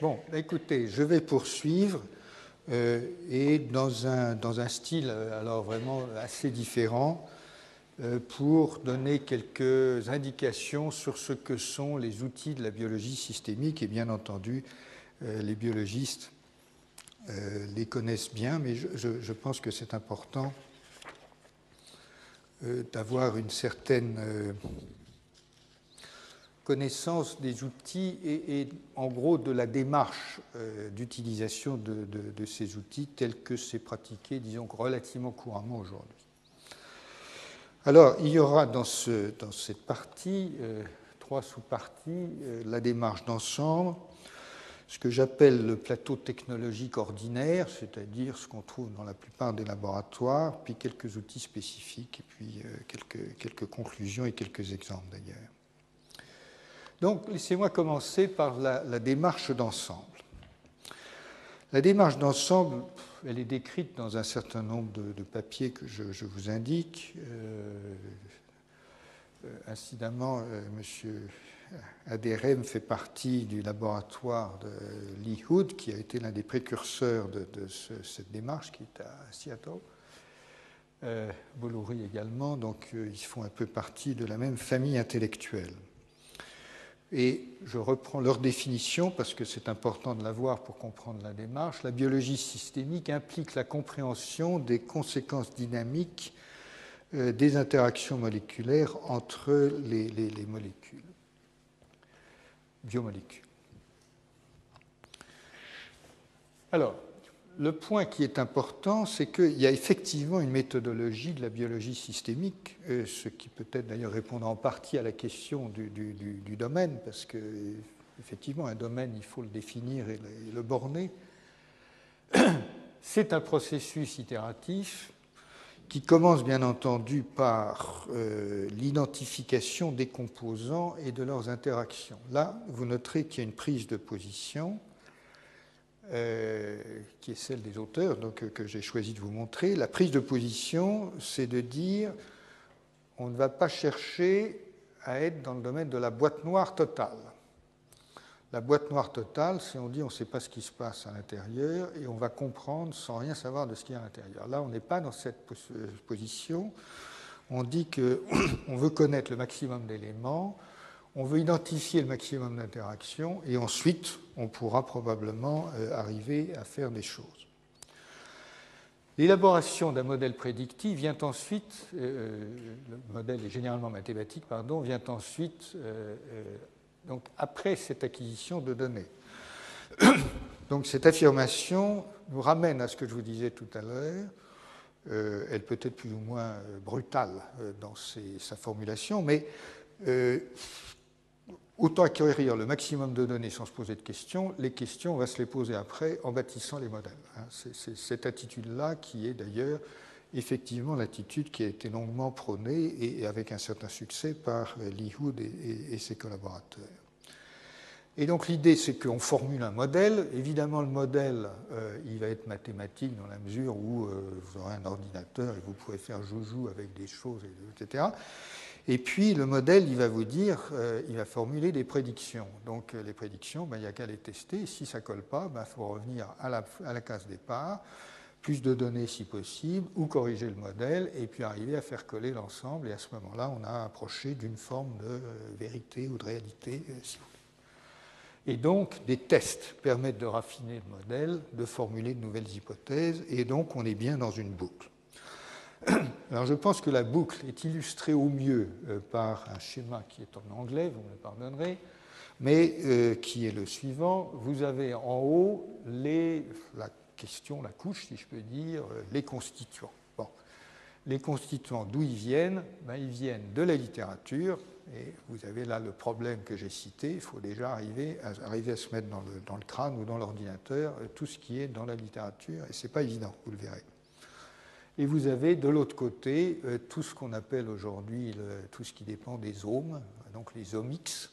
Bon, écoutez, je vais poursuivre euh, et dans un, style alors vraiment assez différent euh, pour donner quelques indications sur ce que sont les outils de la biologie systémique. Et bien entendu euh, les biologistes les connaissent bien, mais je pense que c'est important d'avoir une certaine connaissance des outils et, en gros de la démarche euh, d'utilisation de, ces outils tels que c'est pratiqué, disons, relativement couramment aujourd'hui. Alors, il y aura dans, ce, dans cette partie, euh, trois sous-parties, euh, la démarche d'ensemble, ce que j'appelle le plateau technologique ordinaire, c'est-à-dire ce qu'on trouve dans la plupart des laboratoires, puis quelques outils spécifiques, et puis quelques conclusions et quelques exemples d'ailleurs. Donc, laissez-moi commencer par la, démarche d'ensemble. La démarche d'ensemble, elle est décrite dans un certain nombre de, papiers que je, vous indique. Euh, euh, incidemment, euh, M. Aderem fait partie du laboratoire de Lee Hood, qui a été l'un des précurseurs de, cette démarche, qui est à Seattle. Euh, également, donc ils font un peu partie de la même famille intellectuelle. Et je reprends leur définition parce que c'est important de la voir pour comprendre la démarche. La biologie systémique implique la compréhension des conséquences dynamiques euh, des interactions moléculaires entre les, les molécules, biomolécules. Alors, le point qui est important, c'est qu'il y a effectivement une méthodologie de la biologie systémique, euh, ce qui peut-être d'ailleurs répondre en partie à la question du, domaine, parce que effectivement, un domaine, il faut le définir et le, borner. C'est un processus itératif qui commence bien entendu par euh, l'identification des composants et de leurs interactions. Là, vous noterez qu'il y a une prise de position euh, qui est celle des auteurs, donc, euh, que j'ai choisi de vous montrer. La prise de position, c'est de dire on ne va pas chercher à être dans le domaine de la boîte noire totale. La boîte noire totale, c'est on dit on ne sait pas ce qui se passe à l'intérieur et on va comprendre sans rien savoir de ce qu'il y a à l'intérieur. Là, on n'est pas dans cette euh, position. On dit qu'on veut connaître le maximum d'éléments, on veut identifier le maximum d'interactions et ensuite on pourra probablement euh, arriver à faire des choses. L'élaboration d'un modèle prédictif vient ensuite, euh, le modèle est généralement mathématique, pardon, vient ensuite, euh, donc après cette acquisition de données. Donc cette affirmation nous ramène à ce que je vous disais tout à l'heure. elle peut être plus ou moins brutale dans sa formulation, mais Autant acquérir le maximum de données sans se poser de questions, les questions, on va se les poser après en bâtissant les modèles. Hein. C'est cette attitude-là qui est d'ailleurs effectivement l'attitude qui a été longuement prônée et avec un certain succès par Lee Hood et, ses collaborateurs. Et donc l'idée, c'est qu'on formule un modèle. Évidemment, le modèle, euh, il va être mathématique dans la mesure où euh, vous aurez un ordinateur et vous pourrez faire joujou avec des choses, etc. Et puis le modèle, il va vous dire, euh, il va formuler des prédictions. Donc euh, les prédictions, ben, il n'y a qu'à les tester. Si ça ne colle pas, il ben, faut revenir à la, à la, case départ, plus de données si possible, ou corriger le modèle, et puis arriver à faire coller l'ensemble. Et à ce moment-là, on a approché d'une forme de euh, vérité ou de réalité, si vous voulez. Et donc, des tests permettent de raffiner le modèle, de formuler de nouvelles hypothèses, et donc on est bien dans une boucle. Alors je pense que la boucle est illustrée au mieux euh, par un schéma qui est en anglais, vous me pardonnerez, mais euh, qui est le suivant. Vous avez en haut les, la question, la couche, si je peux dire, euh, les constituants. Bon. Les constituants, d'où ils viennent? Ben, Ils viennent de la littérature, et vous avez là le problème que j'ai cité. Il faut déjà arriver à, arriver à se mettre dans le, dans le crâne ou dans l'ordinateur tout ce qui est dans la littérature, et ce n'est pas évident, vous le verrez. Et vous avez de l'autre côté euh, tout ce qu'on appelle aujourd'hui tout ce qui dépend des omes, donc les omics,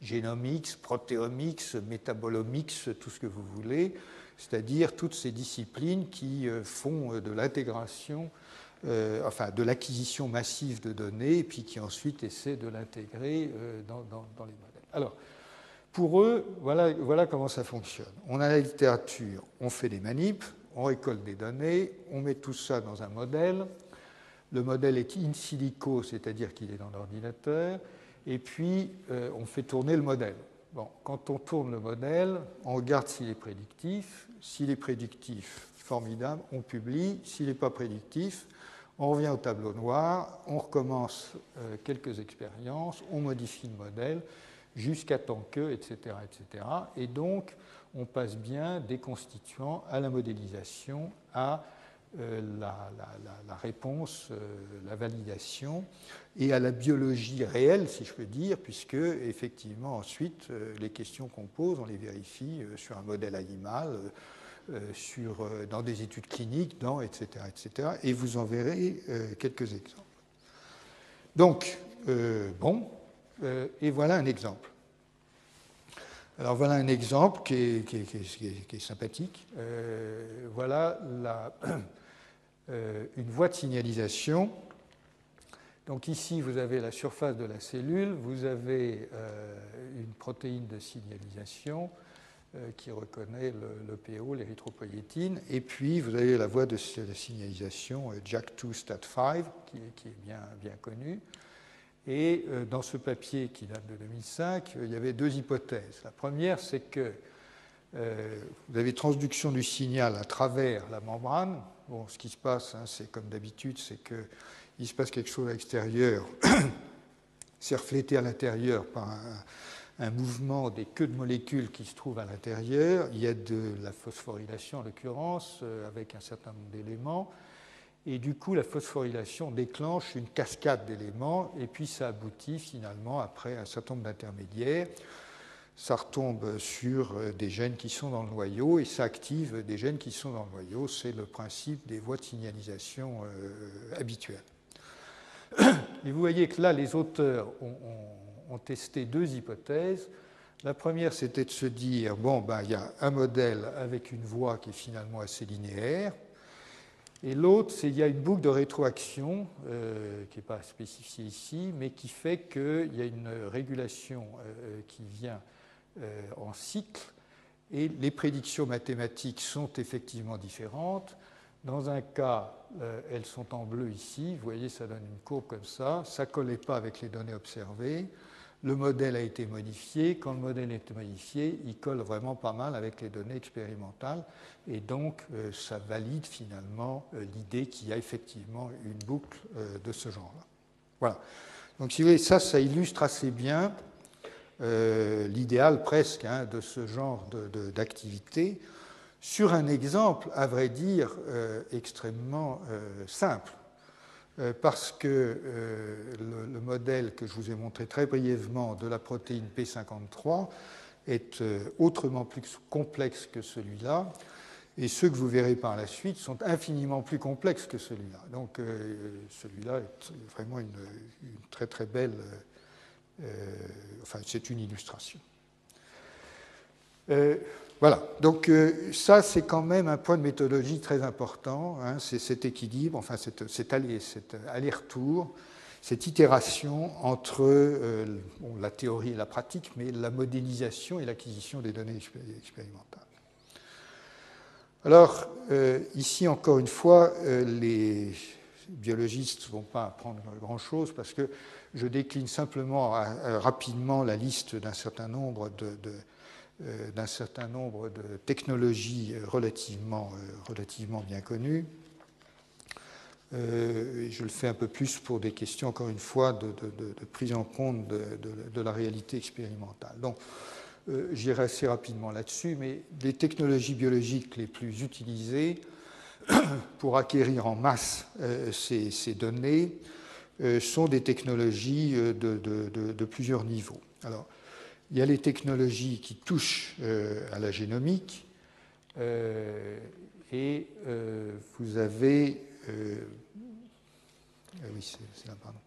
génomics, protéomics, métabolomics, tout ce que vous voulez, c'est-à-dire toutes ces disciplines qui euh, font euh, de l'intégration, enfin de l'acquisition massive de données, et puis qui ensuite essaient de l'intégrer dans, les modèles. Alors, Pour eux, voilà, voilà comment ça fonctionne. On a la littérature, on fait des manips, on récolte des données, on met tout ça dans un modèle. Le modèle est in silico, c'est-à-dire qu'il est dans l'ordinateur, et puis euh, on fait tourner le modèle. Bon, quand on tourne le modèle, on regarde s'il est prédictif. S'il est prédictif, formidable, on publie. S'il n'est pas prédictif, on revient au tableau noir, on recommence euh, quelques expériences, on modifie le modèle jusqu'à temps que, etc., etc. Et donc, on passe bien des constituants à la modélisation, à euh, la, réponse, euh, la validation, et à la biologie réelle, si je peux dire, puisque effectivement ensuite les questions qu'on pose, on les vérifie sur un modèle animal, euh, euh, dans des études cliniques, dans, etc., etc. Et vous en verrez euh, quelques exemples. Donc, bon, et voilà un exemple. Alors voilà un exemple qui est, qui est, qui est, sympathique. voilà la, une voie de signalisation. Donc ici, vous avez la surface de la cellule, vous avez une protéine de signalisation, euh, qui reconnaît le, PO, l'érythropoïétine. Et puis, vous avez la voie de, signalisation JAK2 STAT5, qui, qui, est bien, bien connue. Et euh, dans ce papier qui date de 2005, il y avait deux hypothèses. La première, c'est que euh, vous avez transduction du signal à travers la membrane. Bon, ce qui se passe, hein, c'est comme d'habitude, c'est qu'il se passe quelque chose à l'extérieur, c'est reflété à l'intérieur par un, mouvement des queues de molécules qui se trouvent à l'intérieur. Il y a de la phosphorylation en l'occurrence, euh, avec un certain nombre d'éléments. Et du coup, la phosphorylation déclenche une cascade d'éléments, et puis ça aboutit finalement, après un certain nombre d'intermédiaires, ça retombe sur euh, des gènes qui sont dans le noyau, et ça active des gènes qui sont dans le noyau. C'est le principe des voies de signalisation euh, habituelles. Et vous voyez que là, les auteurs ont testé deux hypothèses. La première, c'était de se dire, bon, ben, il y a un modèle avec une voie qui est finalement assez linéaire, et l'autre, c'est qu'il y a une boucle de rétroaction, euh, qui n'est pas spécifiée ici, mais qui fait qu'il y a une régulation euh, qui vient euh, en cycle, et les prédictions mathématiques sont effectivement différentes. Dans un cas, elles sont en bleu ici, vous voyez, ça donne une courbe comme ça, ça ne collait pas avec les données observées le modèle a été modifié. Quand le modèle est modifié, il colle vraiment pas mal avec les données expérimentales. Et donc, euh, ça valide finalement euh, l'idée qu'il y a effectivement une boucle euh, de ce genre-là. Voilà. Donc, si vous voulez, ça, ça illustre assez bien l'idéal presque hein, de ce genre d'activité sur un exemple, à vrai dire, extrêmement simple. Euh, parce que euh, le, modèle que je vous ai montré très brièvement de la protéine P53 est euh, autrement plus complexe que celui-là, et ceux que vous verrez par la suite sont infiniment plus complexes que celui-là. Donc celui-là est vraiment une, très très belle, enfin c'est une illustration. Voilà, donc euh, ça c'est quand même un point de méthodologie très important, hein. c'est cet équilibre, enfin cet, aller-retour, cette itération entre euh, la théorie et la pratique, mais la modélisation et l'acquisition des données expérimentales. Alors, euh, ici encore une fois, les biologistes ne vont pas apprendre grand-chose parce que je décline simplement rapidement la liste d'un certain nombre de d'un certain nombre de technologies relativement, euh, relativement bien connues. Euh, je le fais un peu plus pour des questions, encore une fois, de, prise en compte de, la réalité expérimentale. Donc, j'irai assez rapidement là-dessus, mais les technologies biologiques les plus utilisées pour acquérir en masse ces, ces, données sont des technologies de, plusieurs niveaux. Alors, il y a les technologies qui touchent euh, à la génomique euh, et euh, vous avez. oui, c'est là, pardon.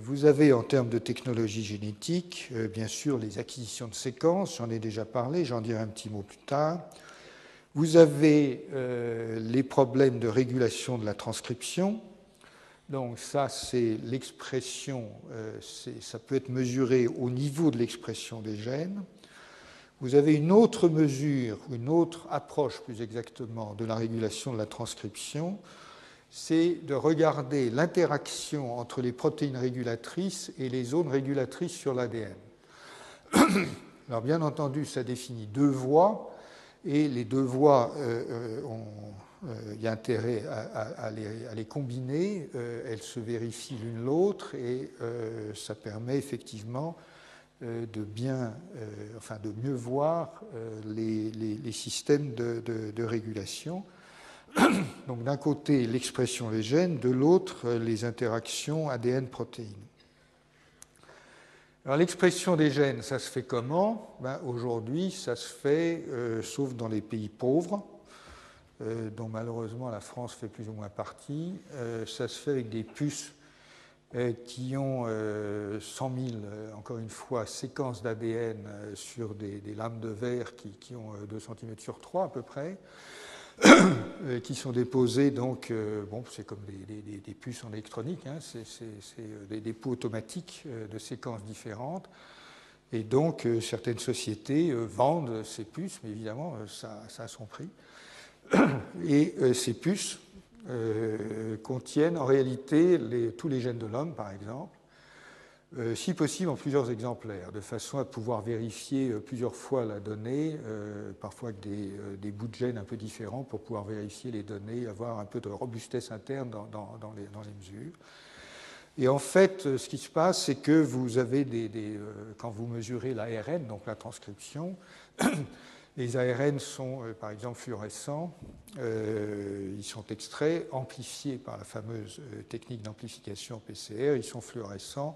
Vous avez en termes de technologie génétique, bien sûr, les acquisitions de séquences, j'en ai déjà parlé, j'en dirai un petit mot plus tard. Vous avez les problèmes de régulation de la transcription, Donc ça, c'est l'expression, ça peut être mesuré au niveau de l'expression des gènes. Vous avez une autre mesure, une autre approche plus exactement de la régulation de la transcription, c'est de regarder l'interaction entre les protéines régulatrices et les zones régulatrices sur l'ADN. Alors bien entendu, ça définit deux voies, et les deux voies, euh, euh, euh, il y a intérêt à, les, combiner, elles se vérifient l'une l'autre, et ça permet effectivement euh, de bien, euh, enfin de mieux voir euh, les, systèmes de, régulation. Donc d'un côté l'expression des gènes, de l'autre les interactions ADN-protéines. Alors l'expression des gènes, ça se fait comment? Ben, Aujourd'hui, ça se fait, sauf dans les pays pauvres, dont malheureusement la France fait plus ou moins partie, ça se fait avec des puces euh, qui ont 100 euh, 000, euh, encore une fois, séquences d'ADN sur des, lames de verre qui, ont 2 cm sur 3 à peu près, qui sont déposées, donc, bon, c'est comme des, puces en électronique, hein, c'est des dépôts automatiques de séquences différentes. Et donc, certaines sociétés vendent ces puces, mais évidemment, ça a son prix. Et ces puces, euh, contiennent en réalité tous les gènes de l'homme, par exemple, euh, si possible en plusieurs exemplaires, de façon à pouvoir vérifier euh, plusieurs fois la donnée, parfois avec des, bouts de gènes un peu différents pour pouvoir vérifier les données, avoir un peu de robustesse interne dans, les, mesures. Et en fait, ce qui se passe, c'est que vous avez des, quand vous mesurez l'ARN, donc la transcription, Les ARN sont, euh, par exemple, fluorescents. Euh, ils sont extraits, amplifiés par la fameuse euh, technique d'amplification PCR. Ils sont fluorescents.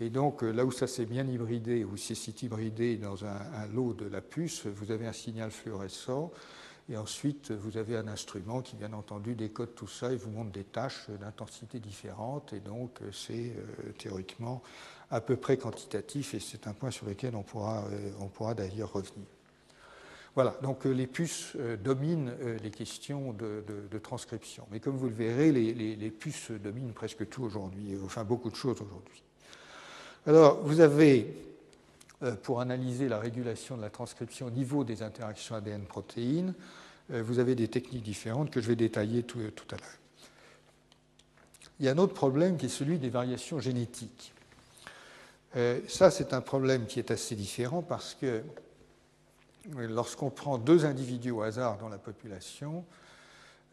Et donc, là où ça s'est bien hybridé, ou c'est hybridé dans un, lot de la puce, vous avez un signal fluorescent. Et ensuite, vous avez un instrument qui, bien entendu, décode tout ça et vous montre des tâches d'intensité différentes. Et donc, c'est théoriquement à peu près quantitatif. Et c'est un point sur lequel on pourra d'ailleurs revenir. Voilà, donc euh, les puces euh, dominent euh, les questions de, transcription. Mais comme vous le verrez, les, puces dominent presque tout aujourd'hui, enfin beaucoup de choses aujourd'hui. Alors, vous avez, pour analyser la régulation de la transcription au niveau des interactions ADN-protéines, vous avez des techniques différentes que je vais détailler tout, tout à l'heure. Il y a un autre problème qui est celui des variations génétiques. ça, c'est un problème qui est assez différent parce que lorsqu'on prend deux individus au hasard dans la population,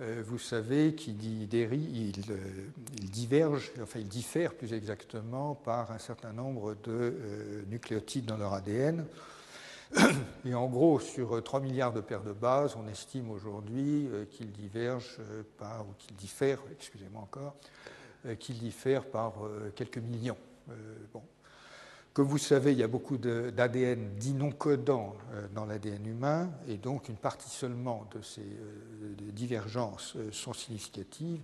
euh, vous savez qu'ils euh, divergent, enfin ils diffèrent plus exactement par un certain nombre de euh, nucléotides dans leur ADN. Et en gros, sur 3 milliards de paires de bases, on estime aujourd'hui qu'ils divergent par, ou qu'ils diffèrent, excusez-moi encore, qu'ils diffèrent par quelques millions. Bon, comme vous savez, il y a beaucoup d'ADN dit non codant euh, dans l'ADN humain, et donc une partie seulement de ces euh, divergences euh, sont significatives.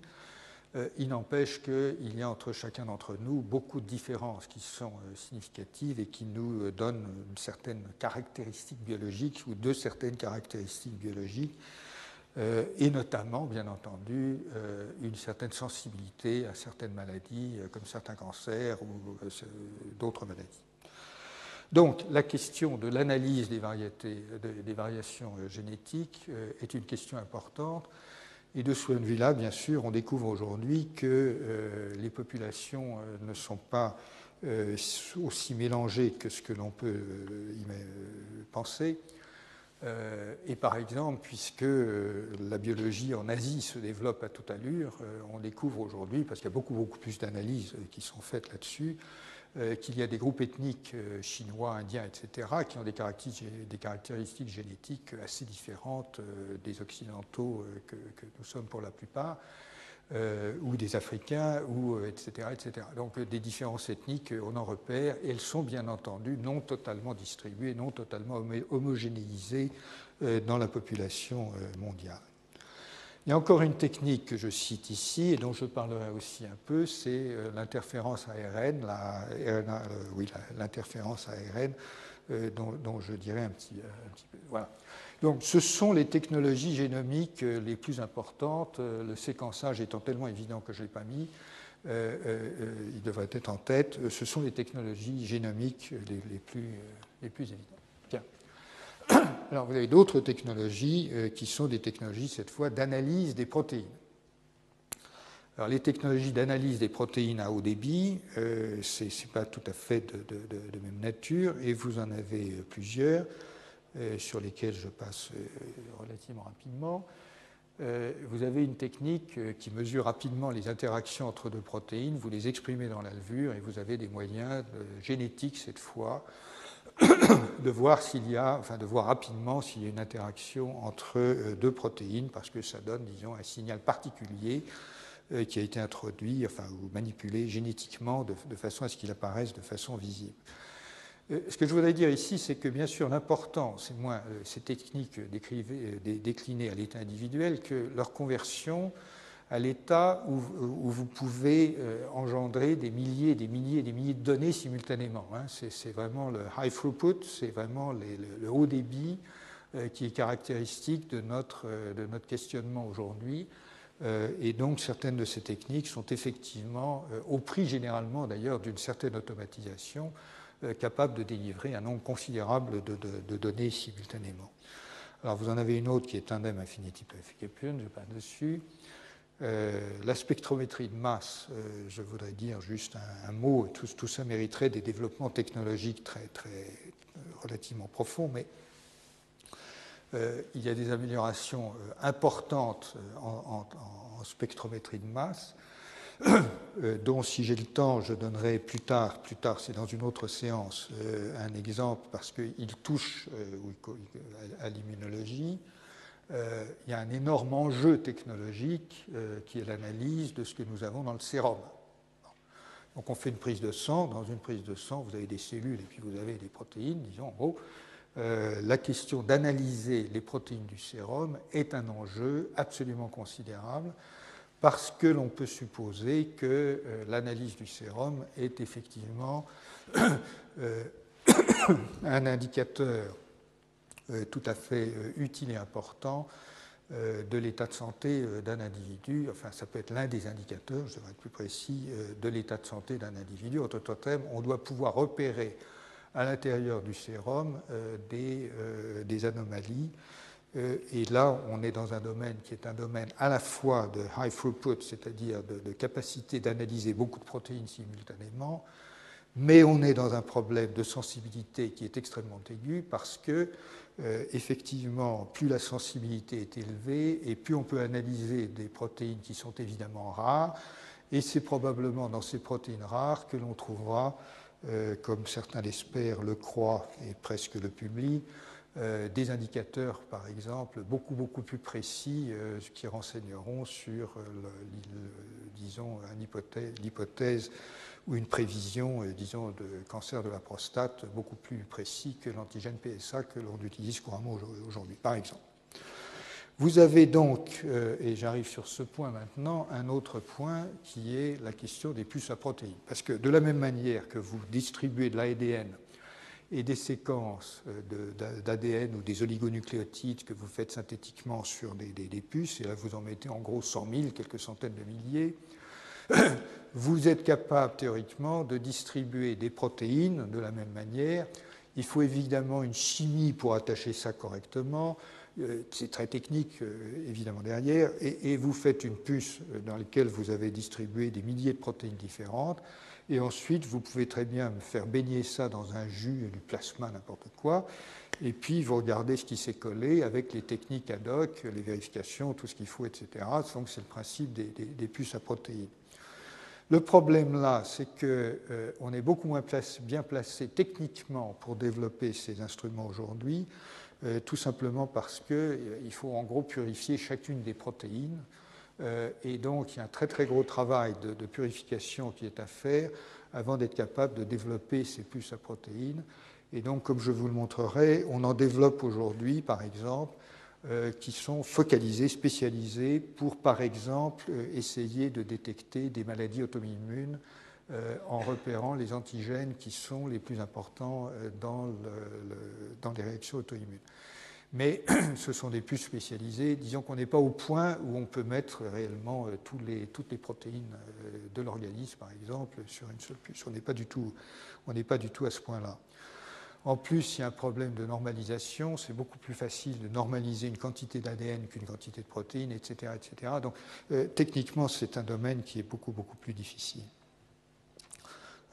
Il n'empêche qu'il y a entre chacun d'entre nous beaucoup de différences qui sont significatives et qui nous donnent une certaine caractéristique biologique ou de certaines caractéristiques biologiques euh, et notamment, bien entendu, euh, une certaine sensibilité à certaines maladies, euh, comme certains cancers ou d'autres maladies. Donc, la question de l'analyse des, variations génétiques est une question importante. Et de ce point de vue-là, bien sûr, on découvre aujourd'hui que les populations ne sont pas aussi mélangées que ce que l'on peut penser. Euh, et par exemple, puisque euh, la biologie en Asie se développe à toute allure, euh, on découvre aujourd'hui, parce qu'il y a beaucoup, beaucoup plus d'analyses qui sont faites là-dessus, qu'il y a des groupes ethniques chinois, indiens, etc., qui ont des caractéristiques, génétiques assez différentes des occidentaux que, nous sommes pour la plupart. Euh, ou des Africains, ou, etc., euh, etc. Donc euh, des différences ethniques, on en repère, et elles sont bien entendu non totalement distribuées, non totalement homogénéisées dans la population mondiale. Il y a encore une technique que je cite ici et dont je parlerai aussi un peu, c'est l'interférence ARN, l'interférence ARN, dont, je dirai un petit, un petit peu. Voilà. Donc, ce sont les technologies génomiques euh, les plus importantes, euh, le séquençage étant tellement évident que je ne l'ai pas mis. il devrait être en tête, ce sont les technologies génomiques les, plus, les plus évidentes. Bien. Alors vous avez d'autres technologies qui sont des technologies, cette fois, d'analyse des protéines. Alors, les technologies d'analyse des protéines à haut débit, euh, ce n'est pas tout à fait de, même nature, et vous en avez plusieurs euh, sur lesquels je passe euh, relativement rapidement. vous avez une technique qui mesure rapidement les interactions entre deux protéines, vous les exprimez dans la levure et vous avez des moyens génétiques cette fois de voir s'il y a, enfin de voir rapidement s'il y a une interaction entre deux protéines parce que ça donne, disons, un signal particulier euh, qui a été introduit, enfin, ou manipulé génétiquement de, façon à ce qu'il apparaisse de façon visible. Euh, ce que je voudrais dire ici, c'est que bien sûr, l'important, c'est moins euh, ces techniques déclinées à l'état individuel que leur conversion à l'état où, vous pouvez engendrer des milliers, des milliers, des milliers de données simultanément. Hein. C'est vraiment le high throughput, c'est vraiment le haut débit qui est caractéristique de notre, de notre questionnement aujourd'hui. Euh, et donc certaines de ces techniques sont effectivement, euh, au prix généralement d'ailleurs d'une certaine automatisation, euh, capables de délivrer un nombre considérable de, données simultanément. Alors vous en avez une autre qui est Tandem Infinity Purification, je passe dessus. la spectrométrie de masse, je voudrais dire juste un, mot, tout, ça mériterait des développements technologiques très, très relativement profonds, mais euh, il y a des améliorations euh, importantes euh, en, spectrométrie de masse, dont si j'ai le temps, je donnerai plus tard, plus tard c'est dans une autre séance, un exemple parce qu'il touche à l'immunologie. il y a un énorme enjeu technologique qui est l'analyse de ce que nous avons dans le sérum. Donc on fait une prise de sang. Dans une prise de sang, vous avez des cellules et puis vous avez des protéines, disons en gros. Euh, la question d'analyser les protéines du sérum est un enjeu absolument considérable parce que l'on peut supposer que euh, l'analyse du sérum est effectivement euh, un indicateur tout à fait utile et important de l'état de santé d'un individu, enfin ça peut être l'un des indicateurs, je devrais être plus précis, de l'état de santé d'un individu. Autre terme, on doit pouvoir repérer à l'intérieur du sérum euh, euh, des, anomalies. Euh, et là, on est dans un domaine qui est un domaine à la fois de high throughput, c'est-à-dire de, capacité d'analyser beaucoup de protéines simultanément, mais on est dans un problème de sensibilité qui est extrêmement aigu parce que, effectivement, plus la sensibilité est élevée et plus on peut analyser des protéines qui sont évidemment rares, et c'est probablement dans ces protéines rares que l'on trouvera euh, comme certains l'espèrent, le croient et presque le publient, euh, des indicateurs, par exemple, beaucoup, beaucoup plus précis euh, qui renseigneront sur, disons, l'hypothèse ou une prévision, disons, de cancer de la prostate beaucoup plus précis que l'antigène PSA que l'on utilise couramment aujourd'hui, par exemple. Vous avez donc, euh, et j'arrive sur ce point maintenant, un autre point qui est la question des puces à protéines. Parce que de la même manière que vous distribuez de l'ADN et des séquences euh, d'ADN ou des oligonucléotides que vous faites synthétiquement sur des, puces, et là vous en mettez en gros 100 000, quelques centaines de milliers, vous êtes capable théoriquement de distribuer des protéines de la même manière. Il faut évidemment une chimie pour attacher ça correctement. Euh, c'est très technique euh, évidemment derrière, et, vous faites une puce dans laquelle vous avez distribué des milliers de protéines différentes, et ensuite vous pouvez très bien faire baigner ça dans un jus, du plasma, n'importe quoi, et puis vous regardez ce qui s'est collé avec les techniques ad hoc, les vérifications, tout ce qu'il faut, etc. Donc c'est le principe des, puces à protéines. Le problème là, c'est qu'on est beaucoup moins bien placé techniquement pour développer ces instruments aujourd'hui euh, tout simplement parce qu'il euh, faut en gros purifier chacune des protéines. Euh, et donc il y a un très très gros travail de, purification qui est à faire avant d'être capable de développer ces puces à protéines. Et donc, comme je vous le montrerai, on en développe aujourd'hui, par exemple, qui sont focalisées, spécialisées pour, par exemple, essayer de détecter des maladies auto-immunes euh, en repérant les antigènes qui sont les plus importants euh, dans, les réactions auto-immunes. Mais ce sont des puces spécialisées. Disons qu'on n'est pas au point où on peut mettre réellement les, toutes les protéines de l'organisme, par exemple, sur une seule puce. On n'est pas du tout, pas du tout à ce point-là. En plus, il y a un problème de normalisation. C'est beaucoup plus facile de normaliser une quantité d'ADN qu'une quantité de protéines, etc. etc. Donc, euh, techniquement, c'est un domaine qui est beaucoup, beaucoup plus difficile.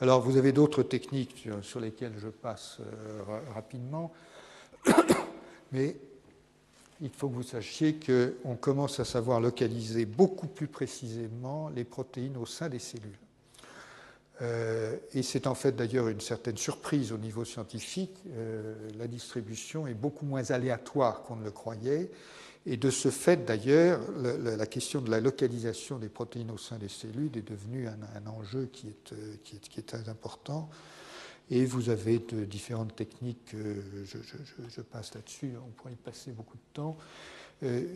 Alors, vous avez d'autres techniques sur, lesquelles je passe euh, rapidement, mais il faut que vous sachiez qu'on commence à savoir localiser beaucoup plus précisément les protéines au sein des cellules. Euh, et c'est en fait d'ailleurs une certaine surprise au niveau scientifique. Euh, la distribution est beaucoup moins aléatoire qu'on ne le croyait. Et de ce fait, d'ailleurs, la, question de la localisation des protéines au sein des cellules est devenue un, enjeu euh, qui, est, qui est, très important. Et vous avez différentes techniques, je, je, passe là-dessus, on pourrait y passer beaucoup de temps.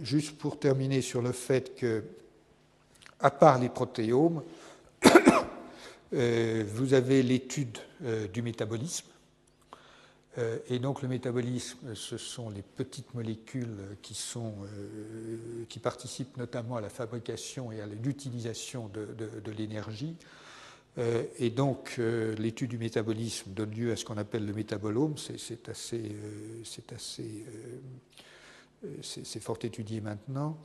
juste pour terminer sur le fait que, à part les protéomes, euh, vous avez l'étude euh, du métabolisme. Euh, et donc le métabolisme, ce sont les petites molécules qui, sont, qui participent notamment à la fabrication et à l'utilisation de, l'énergie. Et donc l'étude du métabolisme donne lieu à ce qu'on appelle le métabolome. C'est assez, c'est assez, c'est fort étudié maintenant.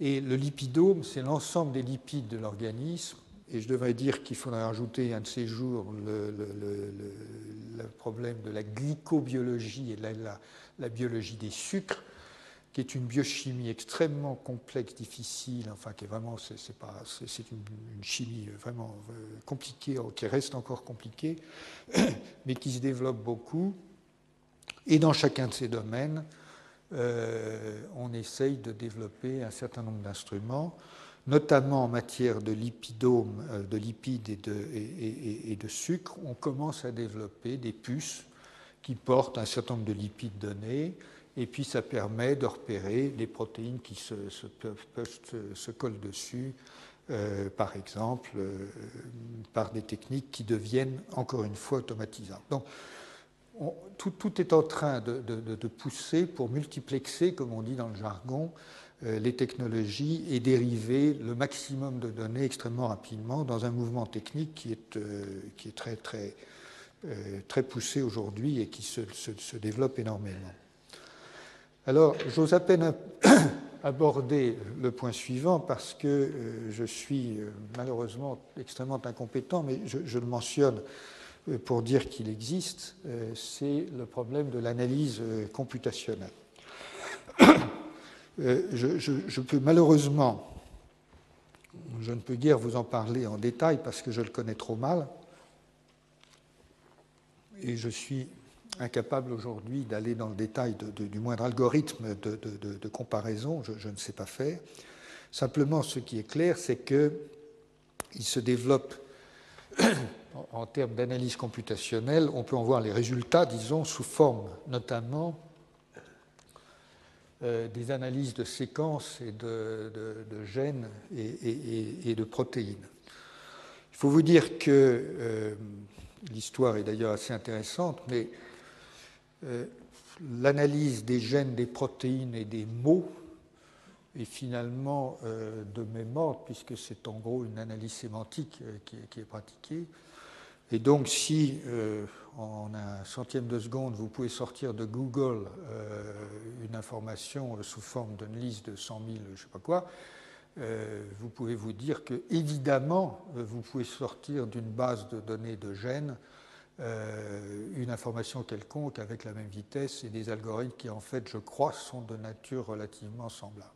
Et le lipidome, c'est l'ensemble des lipides de l'organisme et je devrais dire qu'il faudrait ajouter un de ces jours le, problème de la glycobiologie et la, biologie des sucres, qui est une biochimie extrêmement complexe, difficile, enfin qui est vraiment, c'est, pas, c'est, une, chimie vraiment euh, compliquée, qui reste encore compliquée, mais qui se développe beaucoup. Et dans chacun de ces domaines, euh, on essaye de développer un certain nombre d'instruments notamment en matière de lipidome, euh, de lipides et de, et, de, sucre, on commence à développer des puces qui portent un certain nombre de lipides donnés, et puis ça permet de repérer les protéines qui se, collent dessus, euh, par exemple, euh, par des techniques qui deviennent encore une fois automatisables. Donc, tout, est en train de, pousser pour multiplexer, comme on dit dans le jargon, euh, les technologies et dériver le maximum de données extrêmement rapidement dans un mouvement technique qui est, très, très, très poussé aujourd'hui et qui se, développe énormément. Alors, j'ose à peine aborder le point suivant parce que je suis malheureusement extrêmement incompétent, mais je, je le mentionne pour dire qu'il existe, c'est le problème de l'analyse computationnelle. Euh, je, peux malheureusement, je ne peux guère vous en parler en détail parce que je le connais trop mal, et je suis incapable aujourd'hui d'aller dans le détail du moindre algorithme de, comparaison, je, ne sais pas faire. Simplement, ce qui est clair, c'est qu'il se développe en termes d'analyse computationnelle, on peut en voir les résultats, disons, sous forme notamment euh, des analyses de séquences et de, gènes et, de protéines. Il faut vous dire que euh, l'histoire est d'ailleurs assez intéressante, mais euh, l'analyse des gènes, des protéines et des mots est finalement de même ordre, puisque c'est en gros une analyse sémantique qui est, pratiquée. Et donc, si en un centième de seconde, vous pouvez sortir de Google euh, une information sous forme d'une liste de 100 000, je ne sais pas quoi, euh, vous pouvez vous dire que, évidemment, vous pouvez sortir d'une base de données de gènes euh, une information quelconque avec la même vitesse et des algorithmes qui, en fait, je crois, sont de nature relativement semblable.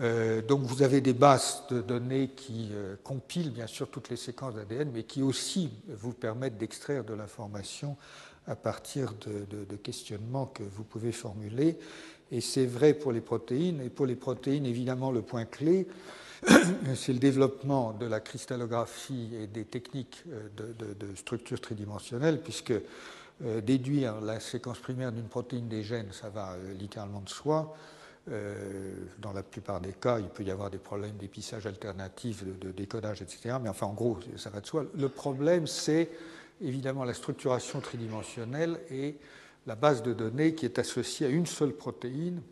Euh, donc vous avez des bases de données qui euh, compilent bien sûr toutes les séquences d'ADN, mais qui aussi vous permettent d'extraire de l'information à partir de, questionnements que vous pouvez formuler. Et c'est vrai pour les protéines. Et pour les protéines, évidemment, le point clé, c'est le développement de la cristallographie et des techniques euh, de, structure tridimensionnelle, puisque déduire la séquence primaire d'une protéine des gènes, ça va littéralement de soi. Euh, dans la plupart des cas, il peut y avoir des problèmes d'épissage alternatif, de, décodage, etc. Mais enfin, en gros, ça va de soi. Le problème, c'est évidemment la structuration tridimensionnelle et la base de données qui est associée à une seule protéine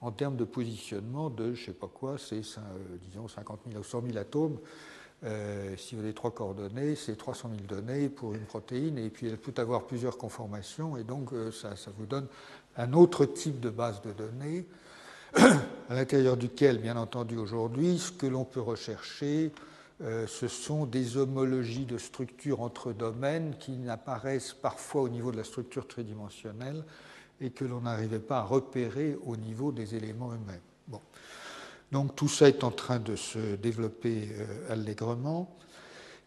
en termes de positionnement de, je ne sais pas quoi, c'est disons 50 000 ou 100 000 atomes. si vous avez trois coordonnées, c'est 300 000 données pour une protéine, et puis elle peut avoir plusieurs conformations, et donc ça, ça vous donne un autre type de base de données à l'intérieur duquel, bien entendu, aujourd'hui, ce que l'on peut rechercher, euh, ce sont des homologies de structure entre domaines qui n'apparaissent parfois au niveau de la structure tridimensionnelle et que l'on n'arrivait pas à repérer au niveau des éléments eux-mêmes. Donc tout ça est en train de se développer euh, allègrement.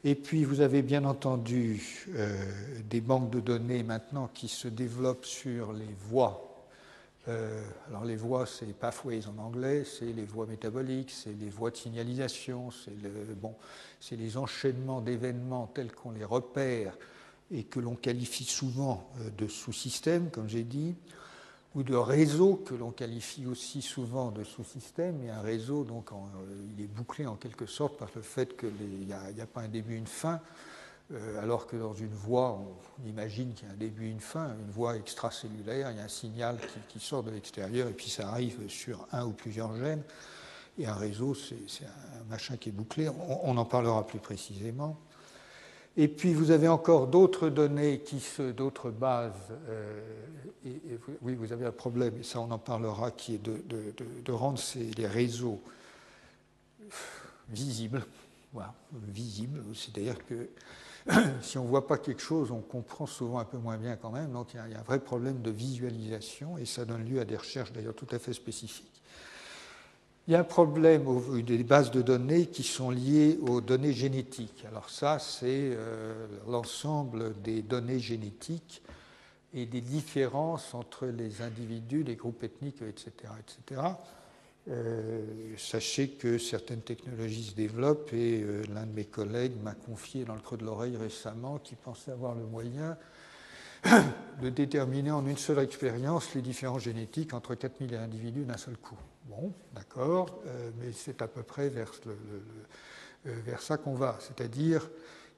Et puis vous avez bien entendu euh, des banques de données maintenant qui se développent sur les voies euh, alors les voies, c'est pathways en anglais, c'est les voies métaboliques, c'est les voies de signalisation, c'est les enchaînements d'événements tels qu'on les repère et que l'on qualifie souvent euh, de sous-systèmes, comme j'ai dit, ou de réseaux que l'on qualifie aussi souvent de sous-systèmes. Et un réseau, donc, euh, il est bouclé en quelque sorte par le fait qu'il n'y a, pas un début, une fin. Euh, alors que dans une voie, on imagine qu'il y a un début une fin, une voie extracellulaire, il y a un signal qui, sort de l'extérieur et puis ça arrive sur un ou plusieurs gènes. Et un réseau, c'est un machin qui est bouclé, on, en parlera plus précisément. Et puis vous avez encore d'autres données, qui d'autres bases, euh, oui, vous avez un problème, et ça on en parlera, qui est de, rendre ces, les réseaux visibles. Voilà, visibles, c'est-à-dire que si on ne voit pas quelque chose, on comprend souvent un peu moins bien quand même. Donc il y, a, un vrai problème de visualisation et ça donne lieu à des recherches d'ailleurs tout à fait spécifiques. Il y a un problème des bases de données qui sont liées aux données génétiques. Alors ça, c'est euh, l'ensemble des données génétiques et des différences entre les individus, les groupes ethniques, etc. etc. Euh, sachez que certaines technologies se développent et euh, l'un de mes collègues m'a confié dans le creux de l'oreille récemment qu'il pensait avoir le moyen de déterminer en une seule expérience les différences génétiques entre 4000 individus d'un seul coup. Bon, d'accord, euh, mais c'est à peu près vers, vers ça qu'on va. C'est-à-dire,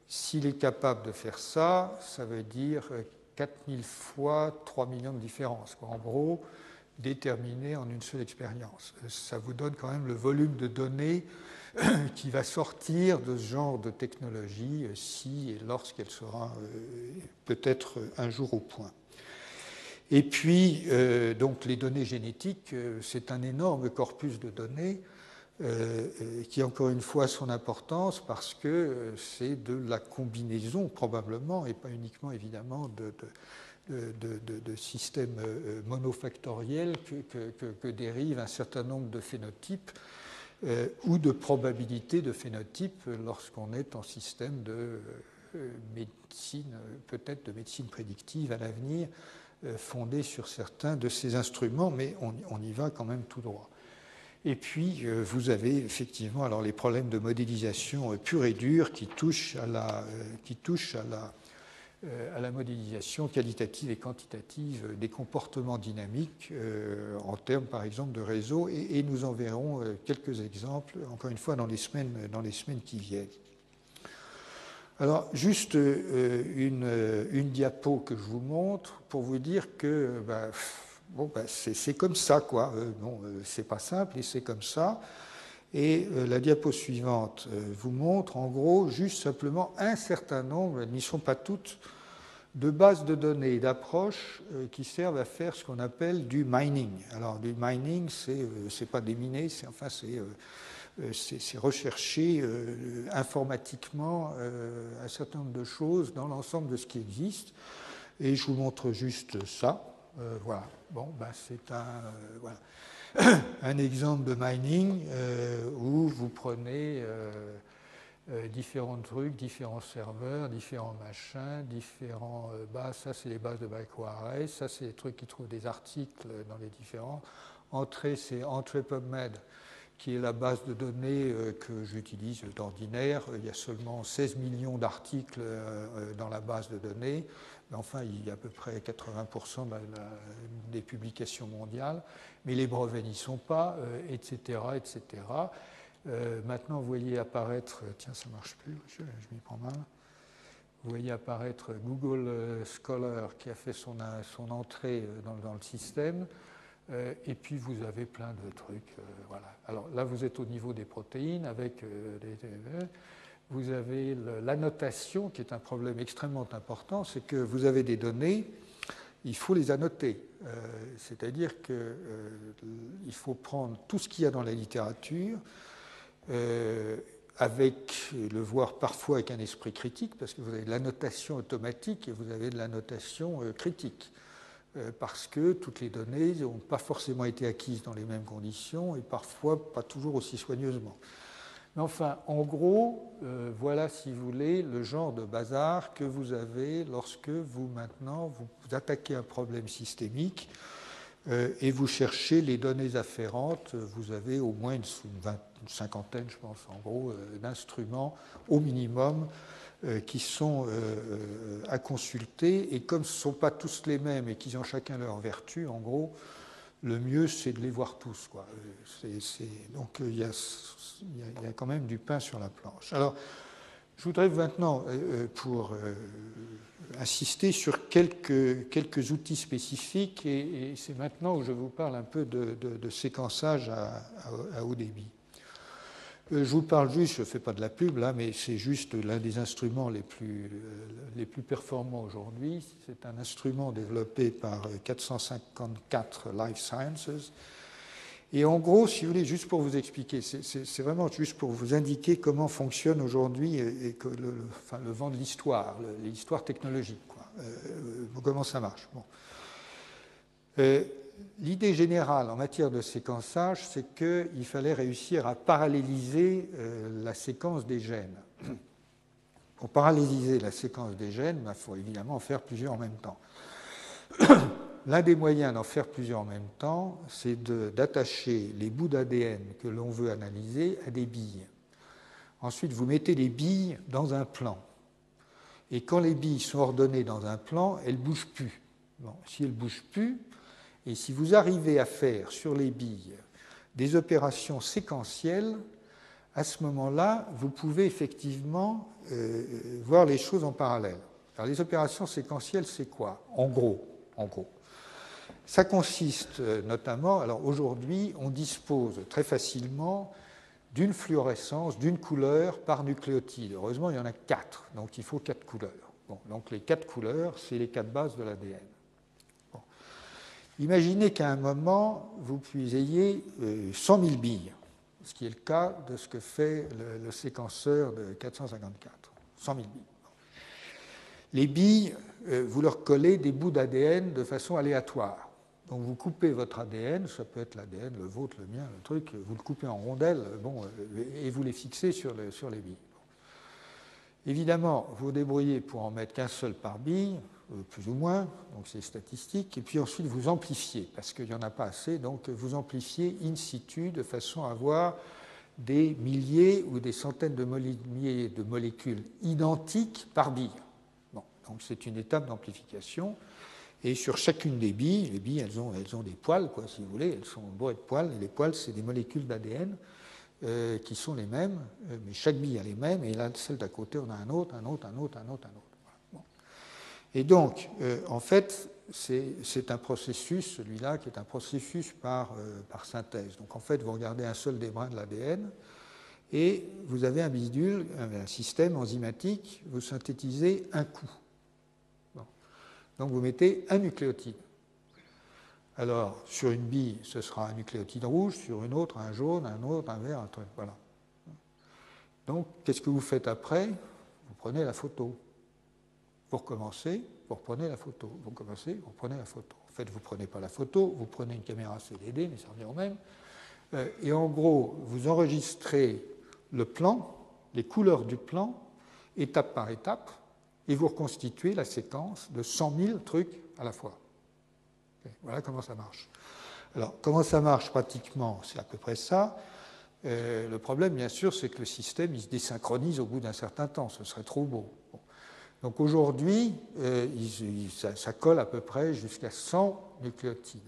s'il est capable de faire ça, ça veut dire 4000 fois 3 millions de différences. En gros, déterminé en une seule expérience. Ça vous donne quand même le volume de données qui va sortir de ce genre de technologie si et lorsqu'elle sera euh, peut-être un jour au point. Et puis, euh, donc, les données génétiques, euh, c'est un énorme corpus de données qui, encore une fois, a son importance parce que c'est de la combinaison, probablement, et pas uniquement, évidemment, de systèmes euh, monofactoriels que, que, dérivent un certain nombre de phénotypes euh, ou de probabilités de phénotypes lorsqu'on est en système de euh, médecine, peut-être de médecine prédictive à l'avenir, fondé sur certains de ces instruments, mais on, y va quand même tout droit. Et puis, vous avez effectivement alors les problèmes de modélisation pure et dure qui touchent à la, euh, modélisation qualitative et quantitative des comportements dynamiques euh, en termes, par exemple, de réseau, et, nous en verrons euh, quelques exemples, encore une fois, dans les semaines qui viennent. Alors, juste une, une, diapo que je vous montre pour vous dire que bah, bon, bah, c'est comme ça, quoi. non, c'est pas simple et c'est comme ça. Et la diapo suivante vous montre en gros juste simplement un certain nombre, elles n'y sont pas toutes, de bases de données d'approches euh, qui servent à faire ce qu'on appelle du mining. Alors, du mining, c'est n'est euh, pas déminer, c'est enfin, c'est euh, rechercher informatiquement un certain nombre de choses dans l'ensemble de ce qui existe. Et je vous montre juste ça. voilà. Bon, ben, c'est un, voilà. un exemple de mining où vous prenez euh, différents trucs, différents serveurs, différents machins, différents euh, bases. Ça, c'est les bases de Array. Ça, c'est les trucs qui trouvent des articles dans les différents. Entrée, c'est EntrePubMed, qui est la base de données euh, que j'utilise d'ordinaire. Il y a seulement 16 millions d'articles dans la base de données. Mais enfin, il y a à peu près 80% des publications mondiales. Mais les brevets n'y sont pas, etc., etc. Euh, maintenant, vous voyez apparaître, tiens, ça marche plus, je, m'y prends mal. Vous voyez apparaître Google Scholar qui a fait son, entrée dans, le système. Et puis vous avez plein de trucs. Voilà. Alors là, vous êtes au niveau des protéines avec les, vous avez l'annotation qui est un problème extrêmement important, c'est que vous avez des données, il faut les annoter. Euh, c'est-à-dire qu'il euh, faut prendre tout ce qu'il y a dans la littérature, euh, avec le voir parfois avec un esprit critique, parce que vous avez de l'annotation automatique et vous avez de l'annotation critique, parce que toutes les données n'ont pas forcément été acquises dans les mêmes conditions et parfois pas toujours aussi soigneusement. Mais enfin, en gros, euh, voilà, si vous voulez, le genre de bazar que vous avez lorsque vous, maintenant, vous, attaquez un problème systémique euh, et vous cherchez les données afférentes. Vous avez au moins une, cinquantaine, je pense, en gros, euh, d'instruments au minimum qui sont à consulter. Et comme ce ne sont pas tous les mêmes et qu'ils ont chacun leur vertu, en gros, le mieux, c'est de les voir tous. Quoi. donc il y, a, quand même du pain sur la planche. Alors, je voudrais maintenant, euh, euh, pour euh, insister sur quelques, quelques outils spécifiques, et, c'est maintenant où je vous parle un peu de, séquençage à, haut débit. Euh, je vous parle juste, je ne fais pas de la pub là, mais c'est juste l'un des instruments les plus, euh, les plus performants aujourd'hui. C'est un instrument développé par 454 euh, Life Sciences. Et en gros, si vous voulez, juste pour vous expliquer, c'est vraiment juste pour vous indiquer comment fonctionne aujourd'hui et, le, vent de l'histoire, l'histoire technologique, comment ça marche? L'idée générale en matière de séquençage, c'est qu'il fallait réussir à paralléliser euh, la séquence des gènes. Pour paralléliser la séquence des gènes, il ben, faut évidemment en faire plusieurs en même temps. L'un des moyens d'en faire plusieurs en même temps, c'est d'attacher les bouts d'ADN que l'on veut analyser à des billes. Ensuite, vous mettez les billes dans un plan. Et quand les billes sont ordonnées dans un plan, elles ne bougent plus. si elles ne bougent plus, et si vous arrivez à faire sur les billes des opérations séquentielles, à ce moment-là, vous pouvez effectivement euh, voir les choses en parallèle. Alors, les opérations séquentielles, c'est quoi? En gros, en gros. Ça consiste euh, notamment, alors aujourd'hui, on dispose très facilement d'une fluorescence, d'une couleur par nucléotide. Heureusement, il y en a quatre, donc il faut quatre couleurs. Bon, donc les quatre couleurs, c'est les quatre bases de l'ADN. Imaginez qu'à un moment, vous ayez 100 000 billes, ce qui est le cas de ce que fait le, séquenceur de 454. 100 000 billes. Les billes, euh, vous leur collez des bouts d'ADN de façon aléatoire. Donc vous coupez votre ADN, ça peut être l'ADN, le vôtre, le mien, le truc, vous le coupez en rondelles, bon, euh, et vous les fixez sur, les billes. Évidemment, vous débrouillez pour en mettre qu'un seul par bille, plus ou moins, donc c'est statistique, et puis ensuite vous amplifiez, parce qu'il n'y en a pas assez, donc vous amplifiez in situ de façon à avoir des milliers ou des centaines de milliers de molécules identiques par bille. Bon, donc c'est une étape d'amplification. Et sur chacune des billes, les billes, elles ont, elles ont des poils, quoi, si vous voulez, elles sont bourrées de poils, et les poils, c'est des molécules d'ADN euh, qui sont les mêmes, euh, mais chaque bille a les mêmes, et là, celle d'à côté, on a un autre, un autre, un autre, un autre, un autre. Et donc, euh, en fait, c'est un processus, celui-là, qui est un processus par, euh, par, synthèse. Donc, en fait, vous regardez un seul des brins de l'ADN et vous avez un bidule, un système enzymatique, vous synthétisez un coup. Donc, vous mettez un nucléotide. Alors, sur une bille, ce sera un nucléotide rouge, sur une autre, un jaune, un autre, un vert, un truc. Voilà. Donc, qu'est-ce que vous faites après? Vous prenez la photo. Vous recommencez, vous reprenez la photo. Vous recommencez, vous reprenez la photo. En fait, vous ne prenez pas la photo, vous prenez une caméra CDD, mais ça revient au même. Euh, et en gros, vous enregistrez le plan, les couleurs du plan, étape par étape, et vous reconstituez la séquence de 100 000 trucs à la fois. voilà comment ça marche. Alors, comment ça marche pratiquement C'est à peu près ça. Euh, le problème, bien sûr, c'est que le système il se désynchronise au bout d'un certain temps. Ce serait trop beau. Donc aujourd'hui, euh, ça, colle à peu près jusqu'à 100 nucléotides,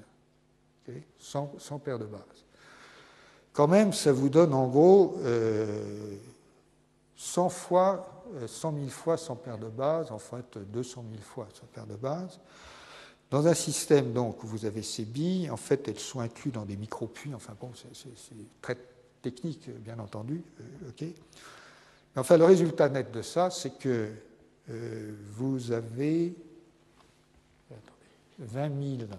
100, paires de bases. Quand même, ça vous donne en gros 100 fois, 100 000 fois sans paire de base, en fait 200 000 fois sans paire de base. Dans un système donc, où vous avez ces billes, en fait, elles sont incluses dans des micro-puits. Enfin bon, c'est très technique, bien entendu. Euh. Mais enfin, le résultat net de ça, c'est que euh, vous avez 20 000,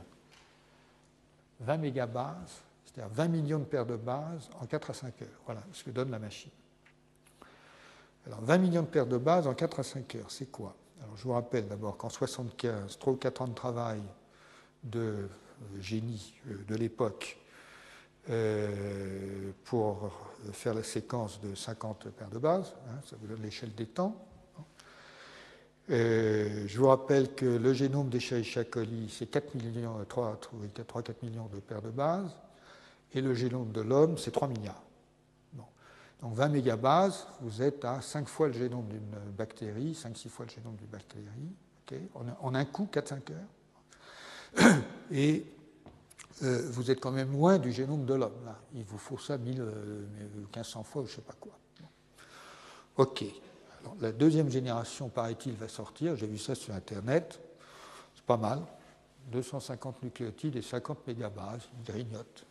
20 mégabases, c'est-à-dire 20 millions de paires de bases en 4 à 5 heures. Voilà ce que donne la machine. Alors, 20 millions de paires de bases en 4 à 5 heures, c'est quoi? Alors, je vous rappelle d'abord qu'en 75, 3 ou 4 ans de travail de génie euh, de l'époque euh, pour faire la séquence de 50 paires de bases, hein, ça vous donne l'échelle des temps. Je vous rappelle que le génome d'Escherichia coli, c'est 4 millions, 3-4 millions de paires de bases, et le génome de l'homme, c'est 3 milliards. Donc 20 mégabases, vous êtes à 5 fois le génome d'une bactérie, 5-6 fois le génome d'une bactérie, en, un coup, 4-5 heures. Et euh, vous êtes quand même loin du génome de l'homme. Il vous faut ça 1000, 1500 euh, fois, je ne sais pas quoi. OK. La deuxième génération, paraît-il, va sortir. J'ai vu ça sur Internet. C'est pas mal. 250 nucléotides et 50 mégabases. Ils grignotent.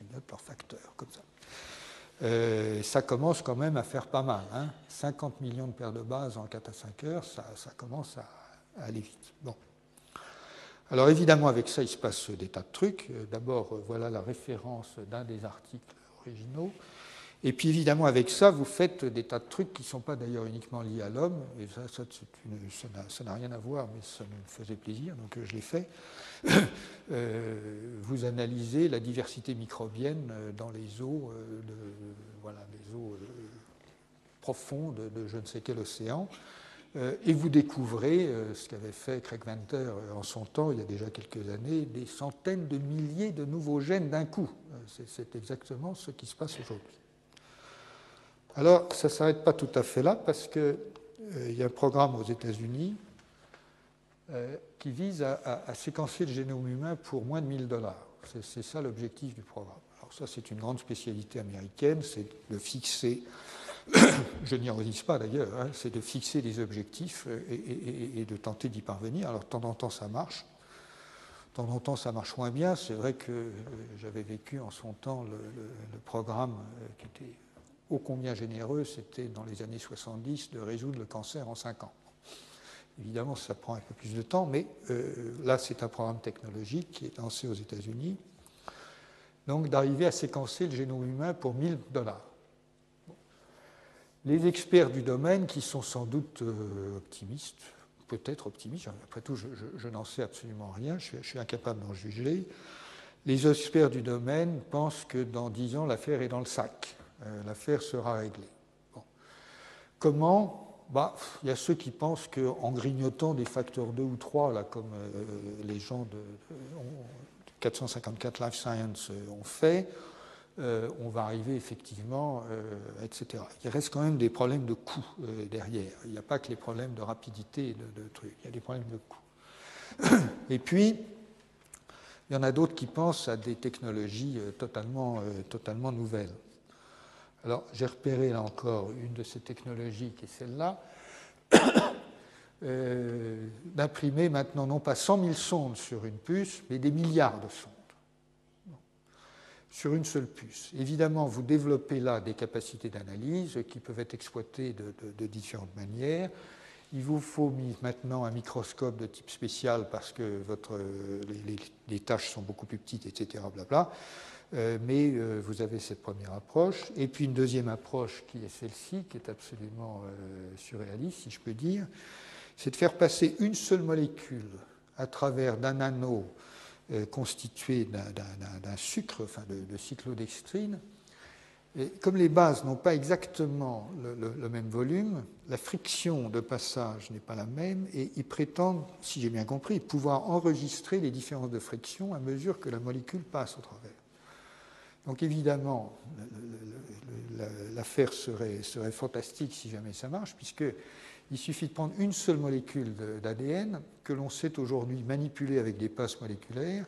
Ils grignotent leur facteur, comme ça. Euh, ça commence quand même à faire pas mal. 50 hein. millions de paires de bases en 4 à 5 heures, ça, commence à, aller vite. Bon. Alors évidemment, avec ça, il se passe des tas de trucs. Euh, d'abord, euh, voilà la référence d'un des articles originaux. Et puis évidemment, avec ça, vous faites des tas de trucs qui ne sont pas d'ailleurs uniquement liés à l'homme. Et ça, ça n'a rien à voir, mais ça me faisait plaisir, donc je l'ai fait. Euh, vous analysez la diversité microbienne euh, dans les eaux, euh, de, voilà, les eaux profondes de je ne sais quel océan. Et vous découvrez ce qu'avait fait Craig Venter en son temps, il y a déjà quelques années, des centaines de milliers de nouveaux gènes d'un coup. C'est exactement ce qui se passe aujourd'hui. Alors, ça ne s'arrête pas tout à fait là, parce qu'il y a un programme aux États-Unis euh, qui vise à, séquencer le génome humain pour moins de 1000 dollars. C'est ça l'objectif du programme. Alors ça, c'est une grande spécialité américaine, c'est de fixer, je n'y réalise pas d'ailleurs, hein, c'est de fixer des objectifs euh, et, de tenter d'y parvenir. Alors de temps en temps, ça marche. De temps en temps, ça marche moins bien. C'est vrai que euh, j'avais vécu en son temps le, programme qui était ô combien généreux, c'était dans les années 70 de résoudre le cancer en 5 ans. Évidemment, ça prend un peu plus de temps, mais euh, là, c'est un programme technologique qui est lancé aux États-Unis. Donc, d'arriver à séquencer le génome humain pour 1000 dollars. Les experts du domaine, qui sont sans doute euh, optimistes, peut-être optimistes, après tout, je, n'en sais absolument rien, je suis, incapable d'en juger. Les experts du domaine pensent que dans 10 ans, l'affaire est dans le sac. Euh, l'affaire sera réglée. Comment bah, il y a ceux qui pensent qu'en grignotant des facteurs 2 ou 3, là, comme euh, les gens de, 454 Life Science euh, ont fait, on va arriver effectivement, etc. Il reste quand même des problèmes de coût derrière. Il n'y a pas que les problèmes de rapidité et de, de, trucs, il y a des problèmes de coût. Et puis, il y en a d'autres qui pensent à des technologies totalement, totalement nouvelles. Alors, j'ai repéré là encore une de ces technologies qui est celle-là, euh, d'imprimer maintenant non pas 100 000 sondes sur une puce, mais des milliards de sondes sur une seule puce. Évidemment, vous développez là des capacités d'analyse qui peuvent être exploitées de, différentes manières. Il vous faut maintenant un microscope de type spécial parce que les, les, tâches sont beaucoup plus petites, etc. Blabla. Euh, mais euh, vous avez cette première approche. Et puis une deuxième approche qui est celle-ci, qui est absolument euh, surréaliste, si je peux dire, c'est de faire passer une seule molécule à travers d'un anneau constitué d'un sucre, enfin de, cyclodextrine. Comme les bases n'ont pas exactement le, même volume, la friction de passage n'est pas la même et ils prétendent, si j'ai bien compris, pouvoir enregistrer les différences de friction à mesure que la molécule passe au travers. Donc évidemment, l'affaire serait, fantastique si jamais ça marche, puisqu'il suffit de prendre une seule molécule d'ADN que l'on sait aujourd'hui manipuler avec des passes moléculaires,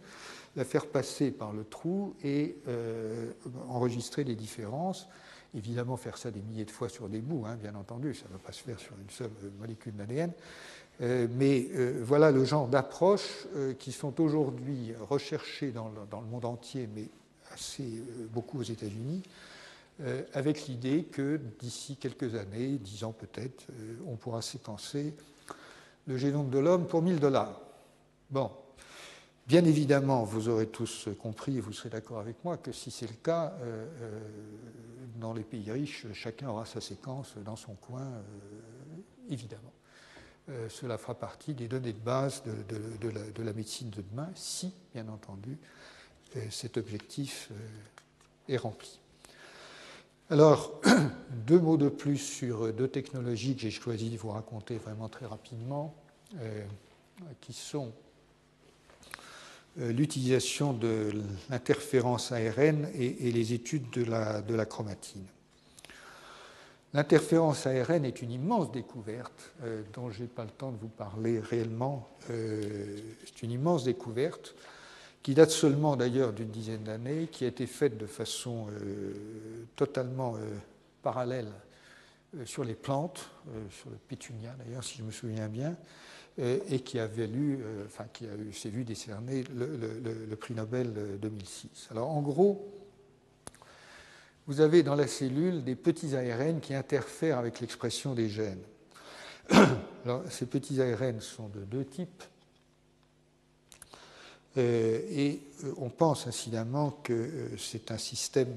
la faire passer par le trou et euh, enregistrer les différences. évidemment faire ça des milliers de fois sur des bouts, hein, bien entendu, ça ne va pas se faire sur une seule molécule d'ADN. Euh, mais euh, voilà le genre d'approches euh, qui sont aujourd'hui recherchées dans le, monde entier, mais assez beaucoup aux États-Unis, avec l'idée que d'ici quelques années, dix ans peut-être, on pourra séquencer le génome de l'homme pour 1000 dollars. Bon, Bien évidemment, vous aurez tous compris, et vous serez d'accord avec moi, que si c'est le cas, dans les pays riches, chacun aura sa séquence dans son coin, évidemment. Euh, cela fera partie des données de base de, la, médecine de demain, si, bien entendu, euh, cet objectif euh, est rempli. Alors, deux mots de plus sur deux technologies que j'ai choisi de vous raconter vraiment très rapidement, qui sont l'utilisation de l'interférence ARN et, les études de la chromatine. L'interférence ARN est une immense découverte euh, dont je n'ai pas le temps de vous parler réellement. Euh, c'est une immense découverte qui date seulement d'ailleurs d'une dizaine d'années, qui a été faite de façon euh, totalement parallèle sur les plantes, sur le pétunia d'ailleurs, si je me souviens bien, et qui s'est vu décerner le, le, prix Nobel 2006. Alors en gros, vous avez dans la cellule des petits ARN qui interfèrent avec l'expression des gènes. Alors, ces petits ARN sont de deux types. Euh, et euh, on pense incidemment que euh, c'est un système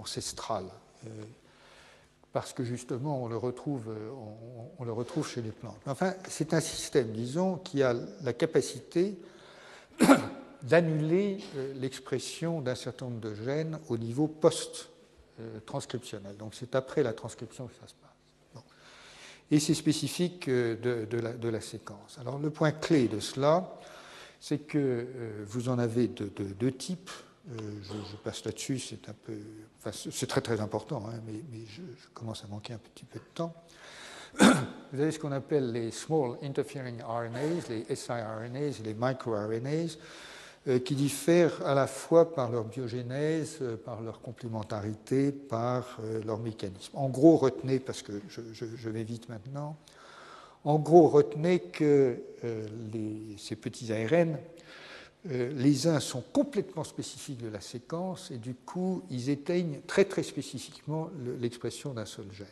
ancestral, parce que justement on le, retrouve, on, le retrouve chez les plantes. Enfin, c'est un système, disons, qui a la capacité d'annuler l'expression d'un certain nombre de gènes au niveau post transcriptionnelle. Donc c'est après la transcription que ça se passe. Et c'est spécifique de, la, séquence. Alors le point clé de cela, c'est que euh, vous en avez deux types. je, passe là-dessus, c'est très très important, hein, mais, je, commence à manquer un petit peu de temps. Vous avez ce qu'on appelle les small interfering RNAs, les siRNAs les microRNAs. Euh, qui diffèrent à la fois par leur biogénèse, euh, par leur complémentarité, par euh, leur mécanisme. En gros, retenez, parce que je, vais vite maintenant, en gros, retenez que ces petits ARN, les uns sont complètement spécifiques de la séquence et du coup, ils éteignent très très spécifiquement l'expression d'un seul gène.